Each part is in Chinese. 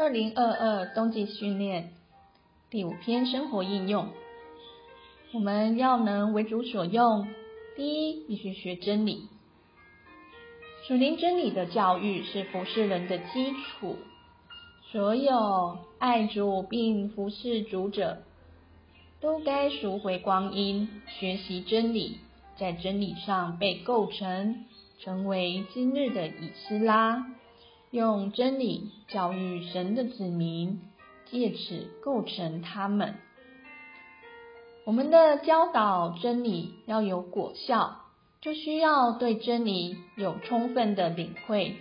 二零二二冬季训练第五篇生活应用，我们要能为主所用，第一必须学真理。属灵真理的教育是服侍人的基础。所有爱主并服侍主者，都该赎回光阴，学习真理，在真理上被构成，成为今日的以斯拉。用真理教育神的子民，借此构成他们。我们的教导真理要有果效，就需要对真理有充分的领会，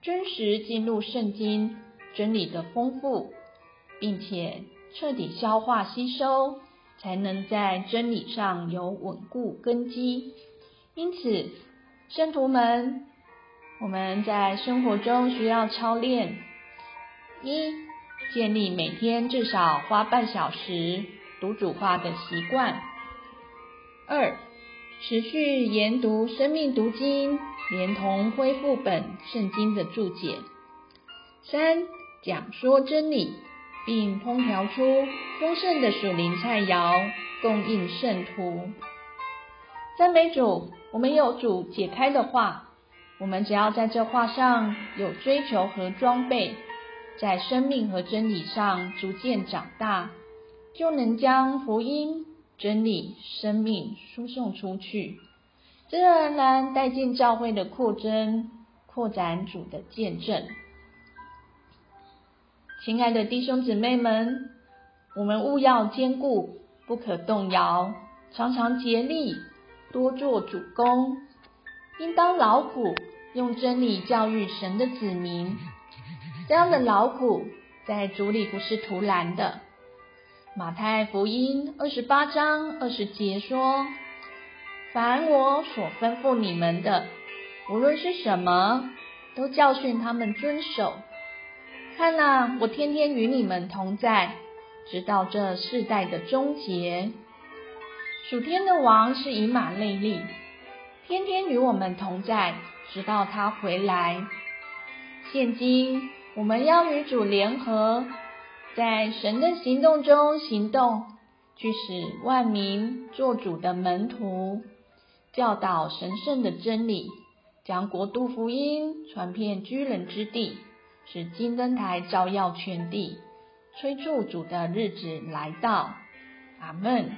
真实进入圣经真理的丰富，并且彻底消化吸收，才能在真理上有稳固根基。因此，圣徒们。我们在生活中需要操练：一、建立每天至少花半小时读主话的习惯；二、持续研读《生命读经》，连同恢复本圣经的注解；三、讲说真理，并烹调出丰盛的属灵菜肴，供应圣徒。赞美主，我们有主解开的话。我们只要在这画上有追求和装备，在生命和真理上逐渐长大，就能将福音、真理、生命输送出去，自然而然带进教会的扩增，扩展主的见证。亲爱的弟兄姊妹们，我们务要坚固，不可动摇，常常竭力多做主公。应当劳苦，用真理教育神的子民。这样的劳苦，在主里不是徒然的。马太福音二十八章二十节说：“凡我所吩咐你们的，无论是什么，都教训他们遵守。看哪，我天天与你们同在，直到这世代的终结。属天的王是以马内利。”天天与我们同在，直到他回来。现今我们要与主联合，在神的行动中行动，去使万民做主的门徒，教导神圣的真理，将国度福音传遍居人之地，使金灯台照耀全地，催促主的日子来到。阿门。